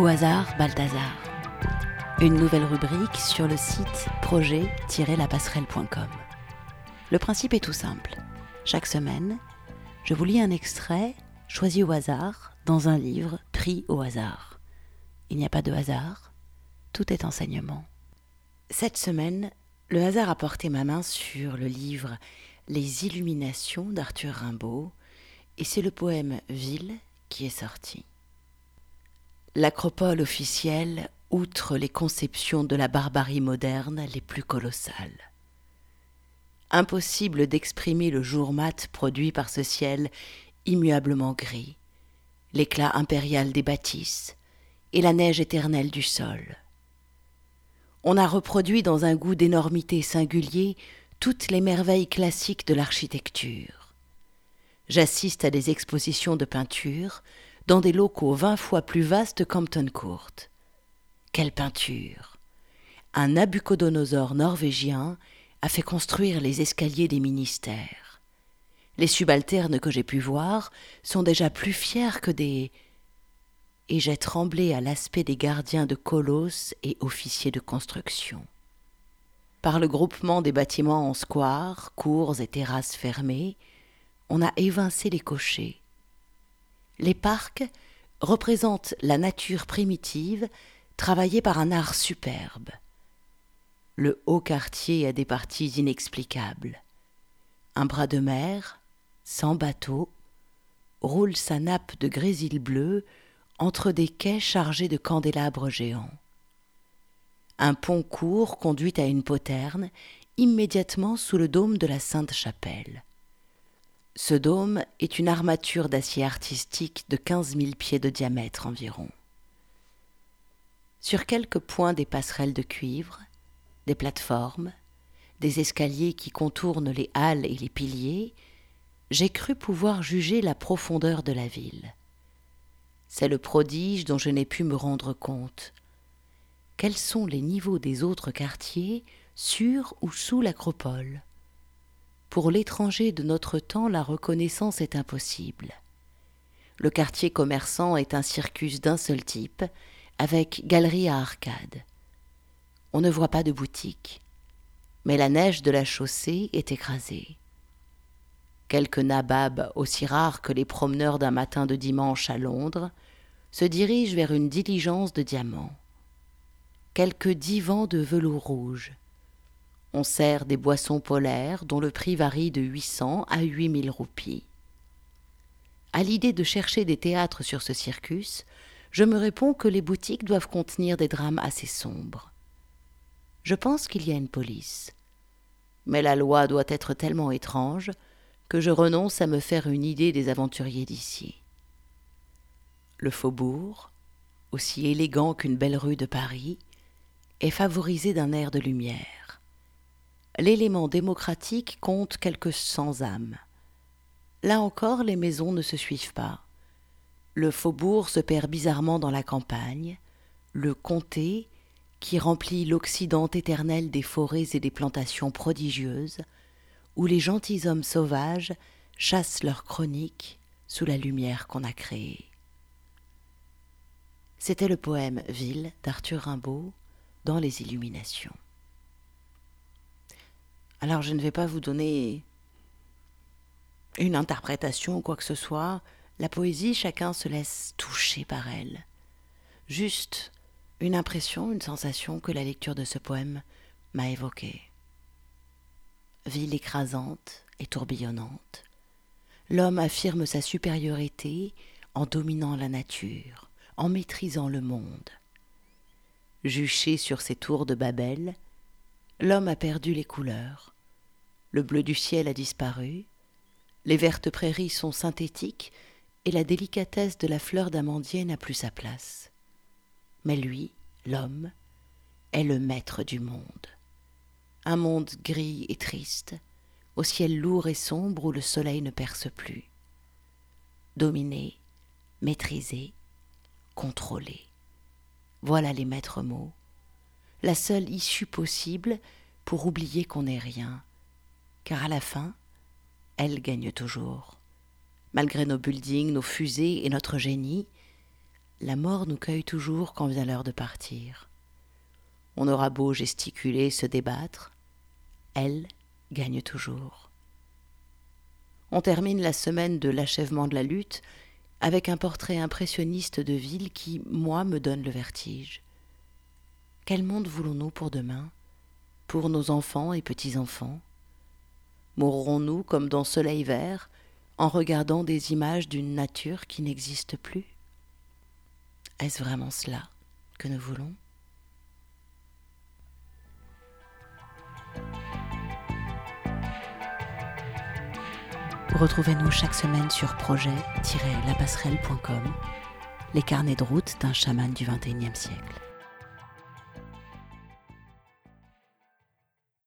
Au hasard, Balthazar. Une nouvelle rubrique sur le site projet-lapasserelle.com. Le principe est tout simple. Chaque semaine, je vous lis un extrait choisi au hasard dans un livre pris au hasard. Il n'y a pas de hasard, tout est enseignement. Cette semaine, le hasard a porté ma main sur le livre Les Illuminations d'Arthur Rimbaud, et c'est le poème Ville qui est sorti. L'acropole officielle outre les conceptions de la barbarie moderne les plus colossales. Impossible d'exprimer le jour mat produit par ce ciel immuablement gris, l'éclat impérial des bâtisses et la neige éternelle du sol. On a reproduit dans un goût d'énormité singulier toutes les merveilles classiques de l'architecture. J'assiste à des expositions de peinture dans des locaux vingt fois plus vastes qu'Hampton Court. Quelle peinture Un Nabucodonosor norvégien a fait construire les escaliers des ministères. Les subalternes que j'ai pu voir sont déjà plus fiers que des et j'ai tremblé à l'aspect des gardiens de colosses et officiers de construction. Par le groupement des bâtiments en squares, cours et terrasses fermées, on a évincé les cochers. Les parcs représentent la nature primitive travaillée par un art superbe. Le haut quartier a des parties inexplicables. Un bras de mer, sans bateau, roule sa nappe de grésil bleu entre des quais chargés de candélabres géants. Un pont court conduit à une poterne immédiatement sous le dôme de la Sainte-Chapelle. Ce dôme est une armature d'acier artistique de quinze mille pieds de diamètre environ. Sur quelques points des passerelles de cuivre, des plateformes, des escaliers qui contournent les halles et les piliers, j'ai cru pouvoir juger la profondeur de la ville. C'est le prodige dont je n'ai pu me rendre compte. Quels sont les niveaux des autres quartiers sur ou sous l'acropole? Pour l'étranger de notre temps, la reconnaissance est impossible. Le quartier commerçant est un circus d'un seul type, avec galerie à arcades. On ne voit pas de boutique, mais la neige de la chaussée est écrasée. Quelques nababs, aussi rares que les promeneurs d'un matin de dimanche à Londres, se dirigent vers une diligence de diamants. Quelques divans de velours rouge. On sert des boissons polaires dont le prix varie de 800 à 8000 roupies. À l'idée de chercher des théâtres sur ce circus, je me réponds que les boutiques doivent contenir des drames assez sombres. Je pense qu'il y a une police. Mais la loi doit être tellement étrange que je renonce à me faire une idée des aventuriers d'ici. Le faubourg, aussi élégant qu'une belle rue de Paris, est favorisé d'un air de lumière. L'élément démocratique compte quelques cent âmes. Là encore, les maisons ne se suivent pas. Le faubourg se perd bizarrement dans la campagne, le comté, qui remplit l'Occident éternel des forêts et des plantations prodigieuses, où les gentilshommes sauvages chassent leurs chroniques sous la lumière qu'on a créée. C'était le poème Ville d'Arthur Rimbaud dans Les Illuminations. Alors je ne vais pas vous donner une interprétation ou quoi que ce soit, la poésie, chacun se laisse toucher par elle. Juste une impression, une sensation que la lecture de ce poème m'a évoquée. Ville écrasante et tourbillonnante, l'homme affirme sa supériorité en dominant la nature, en maîtrisant le monde. Juché sur ses tours de Babel, l'homme a perdu les couleurs. Le bleu du ciel a disparu, les vertes prairies sont synthétiques et la délicatesse de la fleur d'amandier n'a plus sa place. Mais lui, l'homme, est le maître du monde. Un monde gris et triste, au ciel lourd et sombre où le soleil ne perce plus. Dominé, maîtrisé, contrôlé. Voilà les maîtres mots, la seule issue possible pour oublier qu'on n'est rien, car à la fin, elle gagne toujours malgré nos buildings, nos fusées et notre génie, la mort nous cueille toujours quand vient l'heure de partir. On aura beau gesticuler, se débattre, elle gagne toujours. On termine la semaine de l'achèvement de la lutte avec un portrait impressionniste de ville qui, moi, me donne le vertige. Quel monde voulons-nous pour demain, pour nos enfants et petits-enfants? Mourrons-nous comme dans Soleil vert, en regardant des images d'une nature qui n'existe plus? Est-ce vraiment cela que nous voulons? Retrouvez-nous chaque semaine sur projet-lapasserelle.com, les carnets de route d'un chaman du XXIe siècle.